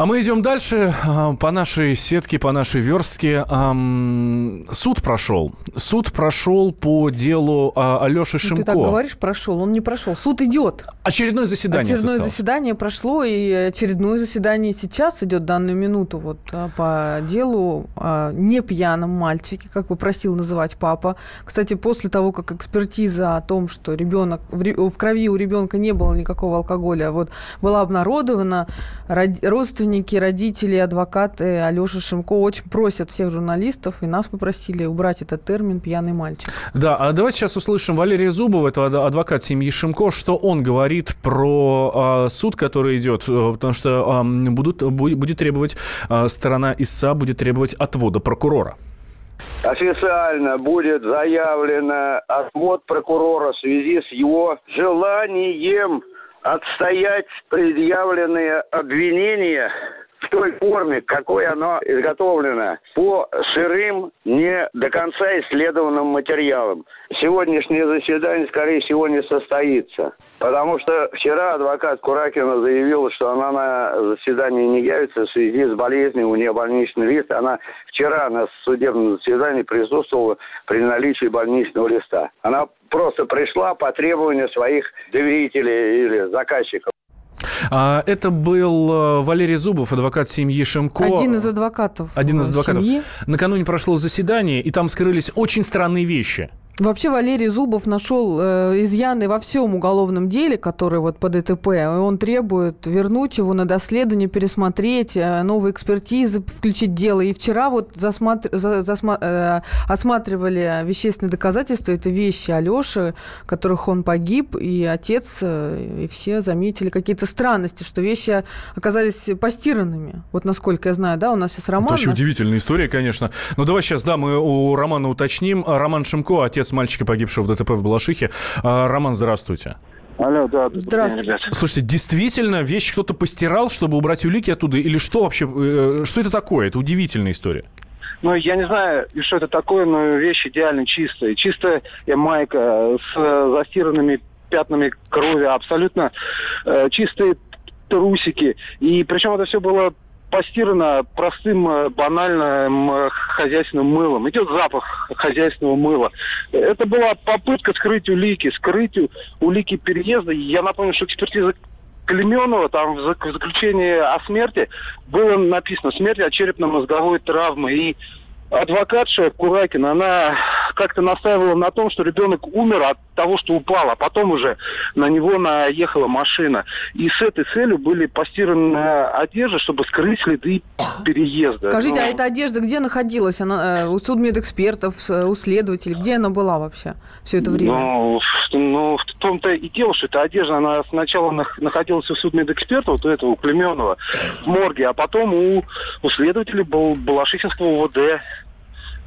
А мы идем дальше а, по нашей сетке, по нашей верстке. Суд прошел. Суд прошел по делу а, Алеши Шимко. Ну, ты так говоришь, прошел. Он не прошел. Суд идет. Очередное заседание Очередное состоялось. заседание прошло, и очередное заседание сейчас идет данную минуту вот а, по делу не пьяном мальчике, как попросил называть папа. Кстати, после того, как экспертиза о том, что ребенок в крови у ребенка не было никакого алкоголя, вот была обнародована, родственники родственники, родители, адвокаты Алеши Шимко очень просят всех журналистов, и нас попросили убрать этот термин «пьяный мальчик». Да, а давайте сейчас услышим Валерия Зубова, это адвокат семьи Шимко, что он говорит про э, суд, который идет, э, потому что э, будут, будет требовать, э, сторона ИСА будет требовать отвода прокурора. Официально будет заявлено отвод прокурора в связи с его желанием отстоять предъявленные обвинения в той форме, какой оно изготовлено, по сырым, не до конца исследованным материалам. Сегодняшнее заседание, скорее всего, не состоится. Потому что вчера адвокат Куракина заявила, что она на заседание не явится в связи с болезнью, у нее больничный лист. Она вчера на судебном заседании присутствовала при наличии больничного листа. Она просто пришла по требованию своих доверителей или заказчиков. А, это был э, Валерий Зубов, адвокат семьи Шимко. Один из адвокатов. Один из адвокатов. Семьи. Накануне прошло заседание, и там скрылись очень странные вещи. Вообще Валерий Зубов нашел э, изъяны во всем уголовном деле, который вот по ДТП. Он требует вернуть его на доследование, пересмотреть, э, новые экспертизы, включить дело. И вчера вот засматр... за, засма... э, осматривали вещественные доказательства. Это вещи Алёши, которых он погиб, и отец, э, и все заметили какие-то странности, что вещи оказались постиранными. Вот насколько я знаю, да, у нас сейчас Роман. Это вообще удивительная история, конечно. Но давай сейчас, да, мы у Романа уточним. Роман Шимко, отец отец мальчика, погибшего в ДТП в Балашихе. А, Роман, здравствуйте. Алло, да. Здравствуйте. День, Слушайте, действительно, вещь кто-то постирал, чтобы убрать улики оттуда? Или что вообще? Э, что это такое? Это удивительная история. Ну, я не знаю, что это такое, но вещь идеально чистая. Чистая майка с застиранными пятнами крови, абсолютно э, чистые трусики. И причем это все было постирано простым, э, банальным э, хозяйственным мылом. Идет запах хозяйственного мыла. Это была попытка скрыть улики, скрыть улики переезда. Я напомню, что экспертиза Клеменова, там в заключении о смерти было написано смерть от черепно-мозговой травмы. И адвокатша Куракина, она как-то настаивала на том, что ребенок умер от того, что упал, а потом уже на него наехала машина. И с этой целью были постираны одежды, чтобы скрыть следы переезда. Скажите, ну, а эта одежда где находилась? Она, э, у судмедэкспертов, у следователей? Где она была вообще все это время? Ну, ну в том-то и дело, что эта одежда, она сначала находилась у судмедэксперта, вот у этого, у Клеменова, в морге, а потом у, у следователей был Балашихинского УВД.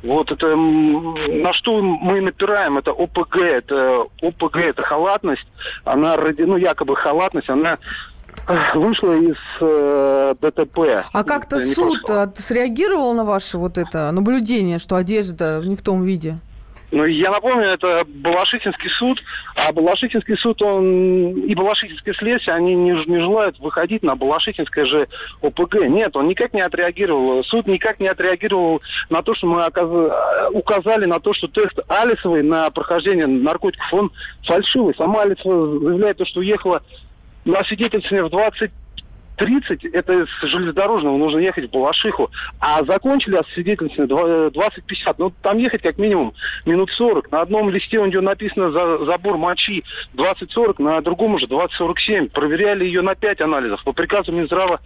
Вот это на что мы напираем, это ОПГ, это ОПГ, это халатность, она, ну якобы халатность, она вышла из э, ДТП. А как-то суд среагировал на ваше вот это наблюдение, что одежда не в том виде? Ну, я напомню, это Балашихинский суд, а Балашихинский суд, он и Балашихинское следствие, они не, не желают выходить на Балашихинское же ОПГ. Нет, он никак не отреагировал. Суд никак не отреагировал на то, что мы оказ... указали на то, что тест Алисовой на прохождение наркотиков, он фальшивый. Сама Алисова заявляет, то, что уехала на свидетельствование в 20 30 это с железнодорожного нужно ехать в Балашиху, а закончили освидетельствование 20-50. Ну, там ехать как минимум минут 40. На одном листе у нее написано за, забор мочи 20-40, на другом уже 20-47. Проверяли ее на 5 анализов. По приказу Минздрава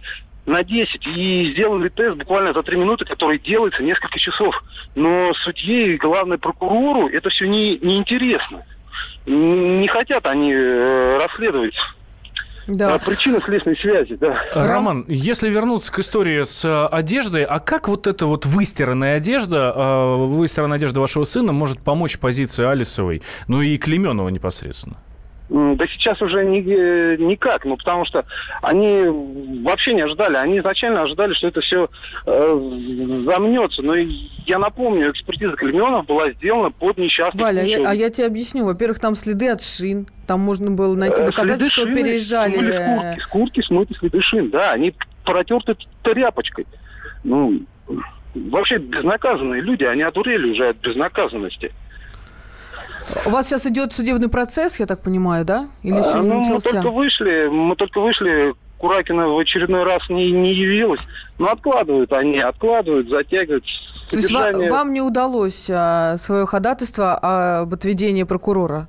на 10 и сделали тест буквально за 3 минуты, который делается несколько часов. Но судье и, главное, прокурору это все не, не интересно. Не хотят они э, расследовать да. А причина следственной связи, да. Роман, если вернуться к истории с э, одеждой, а как вот эта вот выстиранная одежда, э, выстиранная одежда вашего сына может помочь позиции Алисовой, ну и Клеменова непосредственно? Да сейчас уже ни, э, никак, ну потому что они вообще не ожидали. Они изначально ожидали, что это все э, замнется. Но я напомню, экспертиза Клеменов была сделана под несчастный Валя, я, а я тебе объясню. Во-первых, там следы от шин. Там можно было найти э, доказательства, что переезжали. С куртки, с куртки смыты следы шин, да. Они протерты тряпочкой. Ну, вообще безнаказанные люди, они одурели уже от безнаказанности. У вас сейчас идет судебный процесс, я так понимаю, да? Или еще А, не ну, мы только вышли, мы только вышли, Куракина в очередной раз не, не явилась. Но откладывают они, откладывают, затягивают. То есть ва- Содержание- вам не удалось а, свое ходатайство об отведении прокурора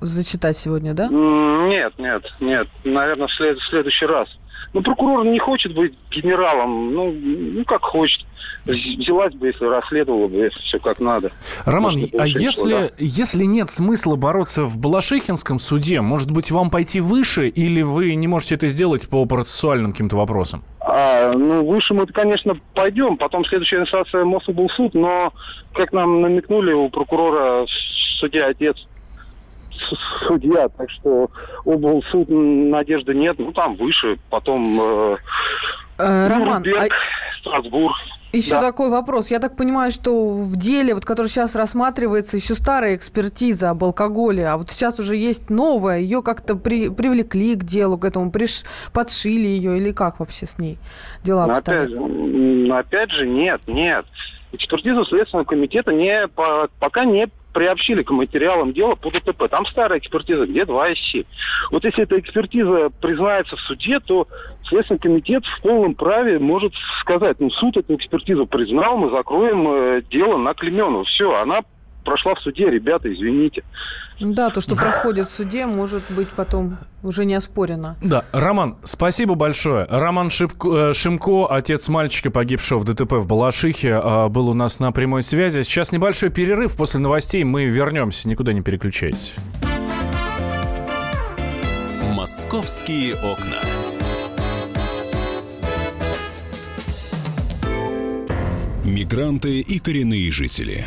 зачитать сегодня, да? Нет, нет, нет. Наверное, в, след- в следующий раз. Ну, прокурор не хочет быть генералом. Ну, ну как хочет. Взялась бы, если расследовала бы все как надо. Роман, Может, а если, да. если нет смысла бороться в Балашихинском суде, может быть, вам пойти выше, или вы не можете это сделать по процессуальным каким-то вопросам? А, ну, выше мы, конечно, пойдем. Потом следующая инстанция Мособлсуд, но, как нам намекнули, у прокурора судья отец судья, так что облсуд м, надежды нет. Ну, там выше, потом э, Э, Роман, Нюрнберг, а Страсбург. еще да. такой вопрос. Я так понимаю, что в деле, вот, который сейчас рассматривается, еще старая экспертиза об алкоголе, а вот сейчас уже есть новая. Ее как-то при- привлекли к делу, к этому, приш- подшили ее или как вообще с ней дела Но обстоят? опять, опять же, нет, нет. Экспертизу Следственного комитета не, по- пока не приобщили к материалам дела по ДТП. Там старая экспертиза, где 2 СИ. Вот если эта экспертиза признается в суде, то Следственный комитет в полном праве может сказать, ну, суд эту экспертизу признал, мы закроем э, дело на Клемену. Все, она прошла в суде, ребята, извините. Да, то, что проходит в суде, может быть потом уже не оспорено. Да, Роман, спасибо большое. Роман Шипко- э, Шимко, отец мальчика, погибшего в ДТП в Балашихе, э, был у нас на прямой связи. Сейчас небольшой перерыв. После новостей мы вернемся. Никуда не переключайтесь. «Московские окна». Мигранты и коренные жители.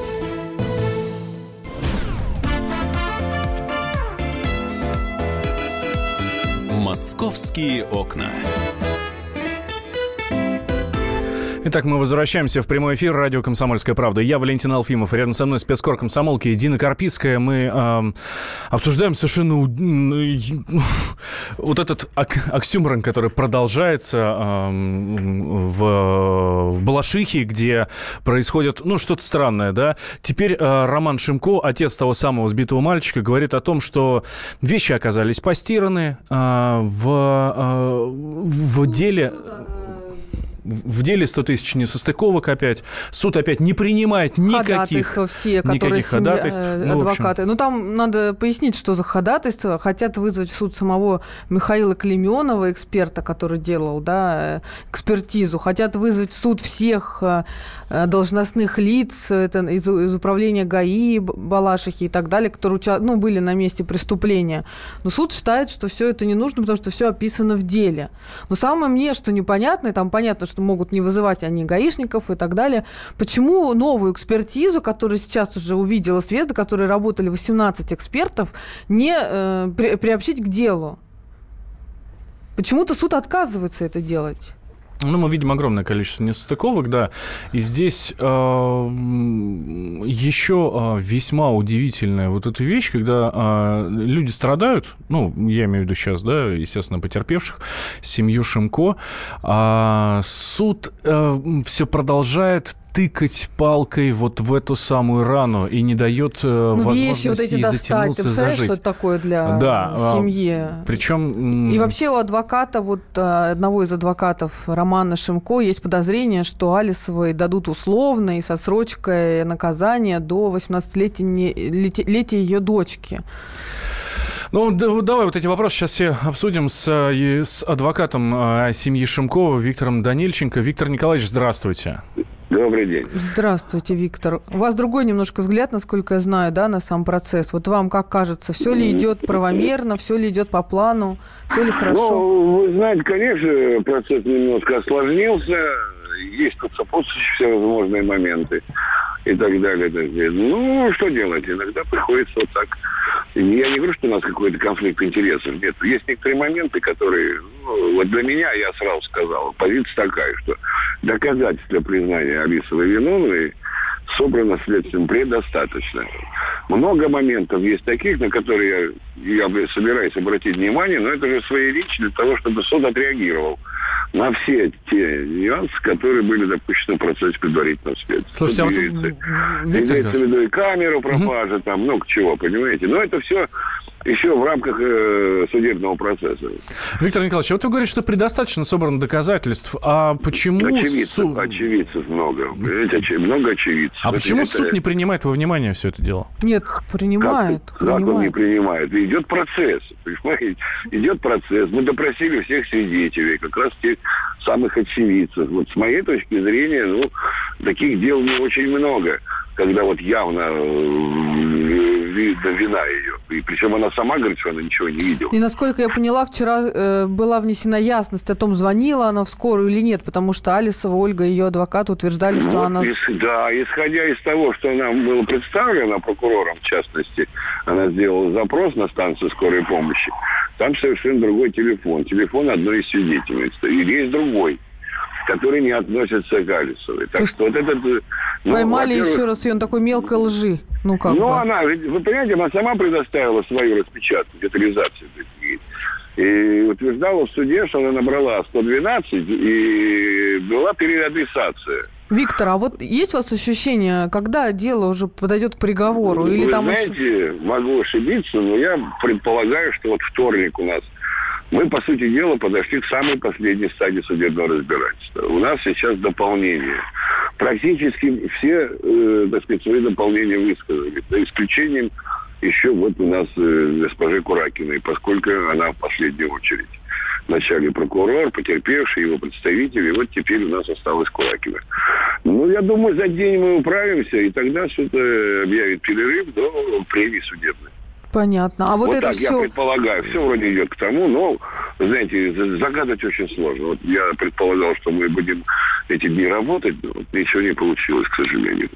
«Московские окна». Итак, мы возвращаемся в прямой эфир радио «Комсомольская правда». Я Валентин Алфимов. Рядом со мной спецкор комсомолки Дина Карпицкая. Мы эм, обсуждаем совершенно вот этот ак- оксюморон, который продолжается эм, в, в Балашихе, где происходит, ну, что-то странное, да. Теперь э, Роман Шимко, отец того самого сбитого мальчика, говорит о том, что вещи оказались постираны э, в, э, в деле в деле 100 тысяч несостыковок опять. Суд опять не принимает никаких... все, никаких семья, ходатайств. э, Ну, адвокаты. Ну, там надо пояснить, что за ходатайство. Хотят вызвать в суд самого Михаила Клеменова, эксперта, который делал да, э, экспертизу. Хотят вызвать в суд всех э, должностных лиц это из, из управления ГАИ, Балашихи и так далее, которые уча- ну, были на месте преступления. Но суд считает, что все это не нужно, потому что все описано в деле. Но самое мне, что непонятно, и там понятно, что могут не вызывать они гаишников и так далее, почему новую экспертизу, которая сейчас уже увидела свет, до которой работали 18 экспертов, не э, при- приобщить к делу? Почему-то суд отказывается это делать. Ну, мы видим огромное количество несостыковок, да. И здесь э, еще э, весьма удивительная вот эта вещь, когда э, люди страдают, ну, я имею в виду сейчас, да, естественно, потерпевших, семью Шимко, а суд все продолжает тыкать палкой вот в эту самую рану и не дает э, Ну, возможности вот эти достать. Ты затянуться, что зажить. это такое для Да, а, семьи? Причем... И вообще у адвоката, вот а, одного из адвокатов Романа Шимко, есть подозрение, что Алисовой дадут условно и со срочкой наказания до 18-летия ее дочки. Ну, да- вот давай вот эти вопросы сейчас все обсудим с, э, с адвокатом э, семьи Шимкова Виктором Данильченко. Виктор Николаевич, здравствуйте. Добрый день. Здравствуйте, Виктор. У вас другой немножко взгляд, насколько я знаю, да, на сам процесс. Вот вам как кажется, все ли идет правомерно, все ли идет по плану, все ли хорошо? Ну, вы знаете, конечно, процесс немножко осложнился. есть тут сопутствующие всевозможные моменты и так далее. Ну, что делать? Иногда приходится вот так. Я не говорю, что у нас какой-то конфликт интересов. Нет, есть некоторые моменты, которые... Ну, вот для меня, я сразу сказал, позиция такая, что доказательства признания Алисовой виновной собрано следствием предостаточно. Много моментов есть таких, на которые я, я собираюсь обратить внимание, но это же свои речи для того, чтобы суд отреагировал на все те нюансы, которые были допущены в процессе предварительного следствия. Слушайте, а вот... Имеется в виду и камеру пропажи, угу. там много чего, понимаете? Но это все еще в рамках э, судебного процесса. Виктор Николаевич, вот вы говорите, что предостаточно собрано доказательств, а почему... Очевидцев, суд... очевидцев много, понимаете, оч... много очевидцев. А это, почему это... суд не принимает во внимание все это дело? Нет, принимает. Как, принимает. как он не принимает? Идет процесс, понимаете? Идет процесс. Мы допросили всех свидетелей, как раз тех самых очевидцев. Вот с моей точки зрения, ну, таких дел не очень много когда вот явно э, видно вина ее. И причем она сама говорит, что она ничего не видела. И насколько я поняла, вчера э, была внесена ясность о том, звонила она в скорую или нет, потому что Алисова, Ольга, ее адвокат утверждали, что вот, она... Ис, да, исходя из того, что она была представлена прокурором, в частности, она сделала запрос на станцию скорой помощи, там совершенно другой телефон. Телефон одной из свидетельниц. Или есть другой который не относится к Алисовой. Так что вот этот... Э, ну, Поймали еще раз ее на такой мелкой лжи. Ну, как Ну, бы. она, вы понимаете, она сама предоставила свою распечатку, детализацию. И утверждала в суде, что она набрала 112, и была переадресация. Виктор, а вот есть у вас ощущение, когда дело уже подойдет к приговору? Вы или там знаете, еще... могу ошибиться, но я предполагаю, что вот вторник у нас мы, по сути дела, подошли к самой последней стадии судебного разбирательства. У нас сейчас дополнение. Практически все, э, так сказать, свои дополнения высказали. За исключением еще вот у нас э, госпожи Куракиной, поскольку она в последнюю очередь. Вначале прокурор, потерпевший, его представители, вот теперь у нас осталась Куракина. Ну, я думаю, за день мы управимся, и тогда суд э, объявит перерыв до премии судебной. Понятно. А вот, вот это так все... я предполагаю. Все вроде идет к тому, но, знаете, загадать очень сложно. Вот я предполагал, что мы будем эти дни работать, но ничего не получилось, к сожалению.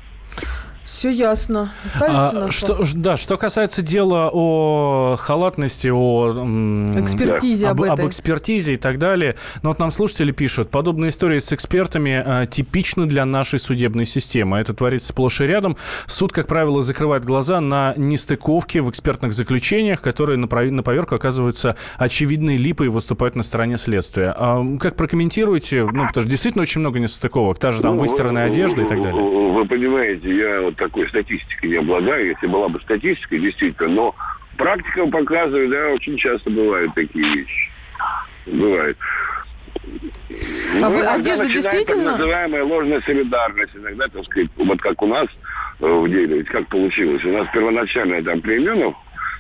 Все ясно. А, что, да, что касается дела о халатности, о экспертизе об, об, об экспертизе и так далее. Но вот нам слушатели пишут, подобные истории с экспертами э, типичны для нашей судебной системы. Это творится сплошь и рядом. Суд, как правило, закрывает глаза на нестыковки в экспертных заключениях, которые на, на поверку оказываются очевидной липой и выступают на стороне следствия. А как прокомментируете? Ну, потому что действительно очень много нестыковок. Та же там ну, выстиранная одежда и так далее. Вы понимаете, я такой статистикой не обладаю, если была бы статистика, действительно, но практика показывает, да, очень часто бывают такие вещи. Бывает. А ну, вы одежда действительно? Так называемая ложная солидарность. Иногда, так сказать, вот как у нас э, в деле, ведь как получилось. У нас первоначально там Племенов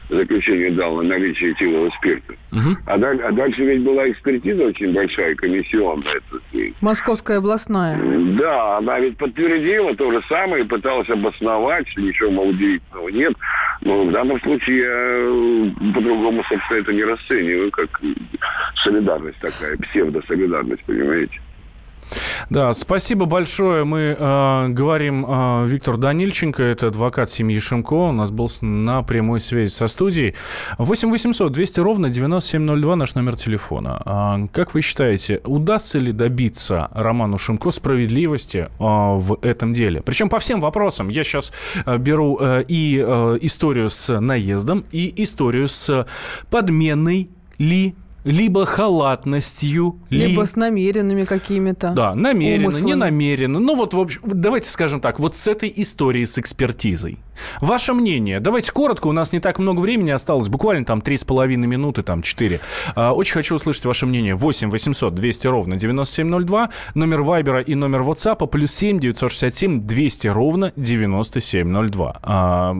заключение дал на наличие этилового спирта. Угу. А, даль, а дальше ведь была экспертиза очень большая, комиссионная. Московская областная. Да, она ведь подтвердила то же самое и пыталась обосновать, что ничего, мол, удивительного нет. Но в данном случае я э, по-другому, собственно, это не расцениваю, как солидарность такая, псевдосолидарность, понимаете. Да, спасибо большое. Мы э, говорим э, Виктор Данильченко, это адвокат семьи Шимко. У нас был на прямой связи со студией. 8 800 200 ровно 9702 наш номер телефона. А, как вы считаете, удастся ли добиться Роману Шимко справедливости э, в этом деле? Причем по всем вопросам. Я сейчас э, беру э, и э, историю с наездом, и историю с подменной ли либо халатностью, либо ли... с намеренными какими-то. Да, намеренно, умыслами. не намеренно. Ну вот, в общем, давайте скажем так, вот с этой историей с экспертизой. Ваше мнение? Давайте коротко, у нас не так много времени осталось, буквально там 3,5 минуты, там 4. А, очень хочу услышать ваше мнение. 8 800 200 ровно 9702, номер Вайбера и номер WhatsApp, плюс 7 967 200 ровно 9702. А,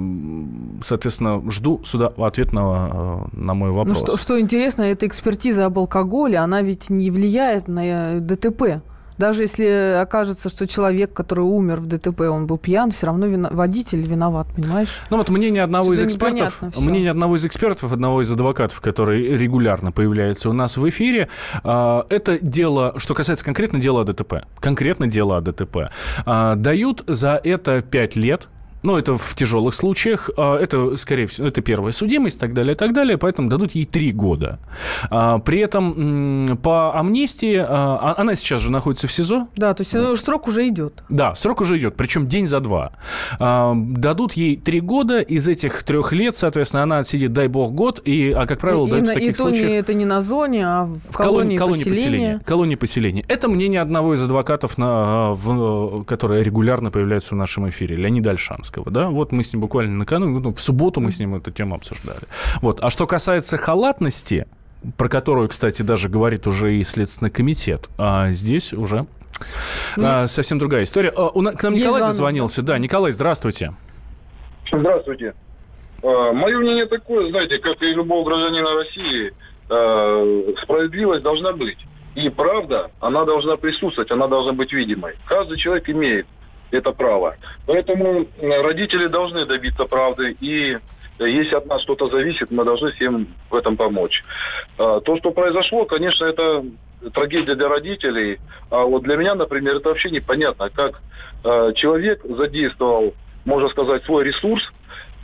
соответственно, жду сюда ответ на, на мой ну, вопрос. Ну, что, что интересно, эта экспертиза об алкоголе, она ведь не влияет на э, ДТП. Даже если окажется, что человек, который умер в ДТП, он был пьян, все равно вина... водитель виноват, понимаешь? Ну вот мнение одного из экспертов, мнение одного из экспертов, одного из адвокатов, который регулярно появляется у нас в эфире, а, это дело, что касается конкретно дела о ДТП, конкретно дело о ДТП, а, дают за это 5 лет но это в тяжелых случаях. А, это, скорее всего, это первая судимость и так далее, и так далее. Поэтому дадут ей три года. А, при этом по амнистии а, она сейчас же находится в СИЗО. Да, то есть ну, срок уже идет. Да, срок уже идет, причем день за два. Дадут ей три года. Из этих трех лет, соответственно, она отсидит, дай бог, год. И, а как правило, и, дают и, в таких и случаях... Не, это не на зоне, а в, в колонии, колонии поселения. поселения. Колонии поселения. Это мнение одного из адвокатов, на, в, которое регулярно появляется в нашем эфире, Леонида Альшанского. Зеленского, да, вот мы с ним буквально накануне, ну, в субботу мы с ним эту тему обсуждали. Вот. А что касается халатности, про которую, кстати, даже говорит уже и Следственный комитет, а здесь уже ну, а, совсем другая история. А, у, к нам Николай звонок. дозвонился. Да, Николай, здравствуйте. Здравствуйте. А, мое мнение такое, знаете, как и любого гражданина России, а, справедливость должна быть. И правда, она должна присутствовать, она должна быть видимой. Каждый человек имеет это право. Поэтому родители должны добиться правды, и если от нас что-то зависит, мы должны всем в этом помочь. А, то, что произошло, конечно, это трагедия для родителей. А вот для меня, например, это вообще непонятно, как а, человек задействовал, можно сказать, свой ресурс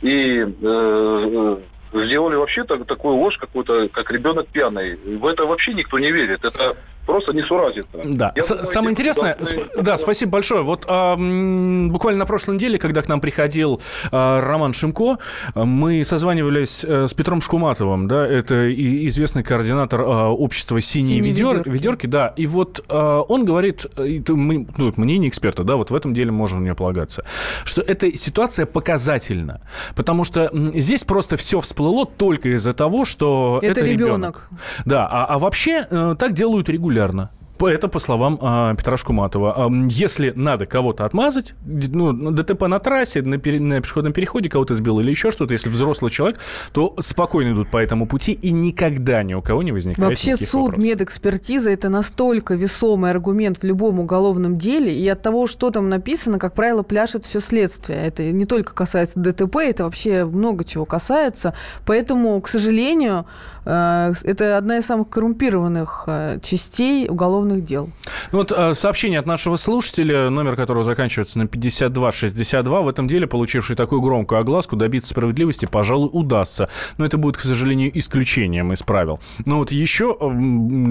и э, э, сделали вообще так, такую ложь какую-то, как ребенок пьяный. В это вообще никто не верит. Это просто несуразица. Да. Я думаю, Самое интересное, сп- да, спасибо большое. Вот а, буквально на прошлой неделе, когда к нам приходил а, Роман Шимко, мы созванивались а, с Петром Шкуматовым, да, это и известный координатор а, общества «Синие, Синие ведер, ведерки. ведерки», да, и вот а, он говорит, это мы, ну, мнение эксперта, да, вот в этом деле можно нее полагаться, что эта ситуация показательна, потому что здесь просто все всплыло только из-за того, что это, это ребенок. ребенок. Да, а, а вообще э, так делают регулярно регулярно. Это по словам а, Петра Шкуматова. Если надо кого-то отмазать, ну, ДТП на трассе, на, пере, на пешеходном переходе кого-то сбил или еще что-то, если взрослый человек, то спокойно идут по этому пути и никогда ни у кого не возникает Вообще суд, вопросов. медэкспертиза – это настолько весомый аргумент в любом уголовном деле, и от того, что там написано, как правило, пляшет все следствие. Это не только касается ДТП, это вообще много чего касается. Поэтому, к сожалению, э, это одна из самых коррумпированных э, частей уголовного уголовных дел. Ну вот э, сообщение от нашего слушателя, номер которого заканчивается на 5262. В этом деле, получивший такую громкую огласку, добиться справедливости, пожалуй, удастся. Но это будет, к сожалению, исключением из правил. Но вот еще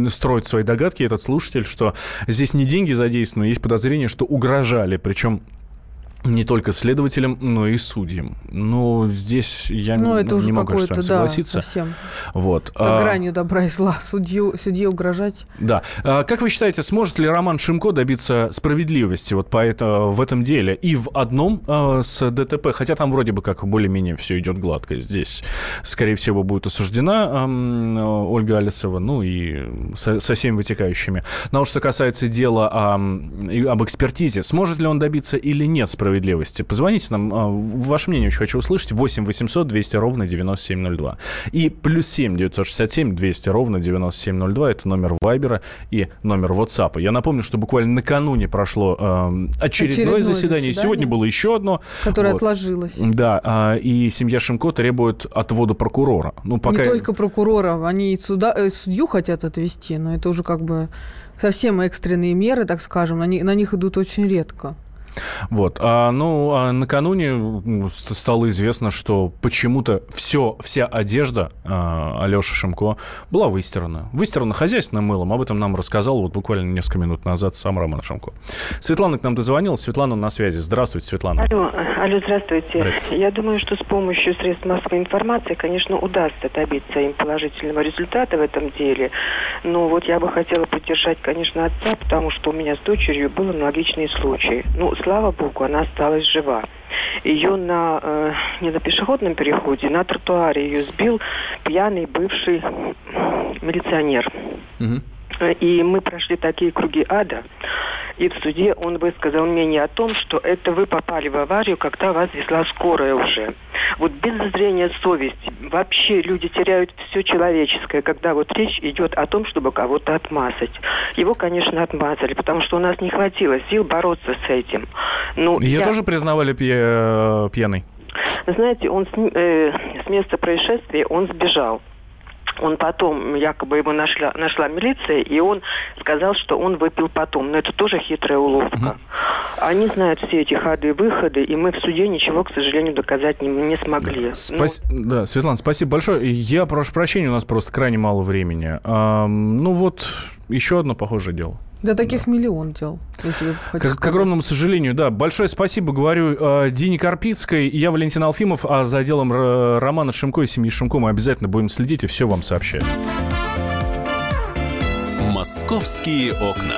строит свои догадки этот слушатель, что здесь не деньги задействованы, есть подозрение, что угрожали. Причем не только следователям, но и судьям. Ну, здесь я ну, это не могу с вами согласиться. Да, совсем. Вот. За а, гранью добра и зла. Судью, судье угрожать. Да. А, как вы считаете, сможет ли Роман Шимко добиться справедливости вот по это, в этом деле? И в одном а, с ДТП, хотя там вроде бы как более-менее все идет гладко. Здесь, скорее всего, будет осуждена а, Ольга Алисова, ну и со, со всеми вытекающими. Но вот что касается дела о, об экспертизе, сможет ли он добиться или нет справедливости? Справедливости. Позвоните нам, а, ваше мнение очень хочу услышать. 8 800 200 ровно 9702. И плюс 7 967 200 ровно 9702. Это номер Вайбера и номер WhatsApp. Я напомню, что буквально накануне прошло э, очередное, очередное заседание. заседание. Сегодня было еще одно. Которое вот. отложилось. Да, э, и семья Шимко требует отвода прокурора. Ну, пока... Не только прокурора, они и суда, э, судью хотят отвести, но это уже как бы совсем экстренные меры, так скажем, на них, на них идут очень редко. Вот. А, ну, а накануне стало известно, что почему-то все, вся одежда а, Алеши Шимко была выстирана. Выстирана хозяйственным мылом. Об этом нам рассказал вот буквально несколько минут назад сам Роман Шимко. Светлана к нам дозвонилась. Светлана на связи. Здравствуйте, Светлана. Алло, алло здравствуйте. здравствуйте. Я думаю, что с помощью средств массовой информации, конечно, удастся добиться им положительного результата в этом деле. Но вот я бы хотела поддержать, конечно, отца, потому что у меня с дочерью был аналогичный случай. Ну, слава богу, она осталась жива. Ее на, э, не на пешеходном переходе, на тротуаре ее сбил пьяный бывший милиционер. Угу. И мы прошли такие круги ада. И в суде он высказал мнение о том, что это вы попали в аварию, когда вас везла скорая уже. Вот без зрения совести вообще люди теряют все человеческое, когда вот речь идет о том, чтобы кого-то отмазать. Его, конечно, отмазали, потому что у нас не хватило сил бороться с этим. Ну, Ее я... тоже признавали пья... пьяный? Знаете, он с, э, с места происшествия он сбежал. Он потом, якобы его нашла, нашла милиция, и он сказал, что он выпил потом. Но это тоже хитрая уловка. Угу. Они знают все эти ходы-выходы, и мы в суде ничего, к сожалению, доказать не, не смогли. Спас... Ну... Да, Светлана, спасибо большое. Я прошу прощения, у нас просто крайне мало времени. А, ну вот, еще одно похожее дело. Да таких да. миллион дел. К, к огромному сожалению, да. Большое спасибо, говорю, э, Дине Карпицкой. Я Валентин Алфимов, а за делом э, Романа Шимко и семьи Шимко мы обязательно будем следить и все вам сообщаем. «Московские окна».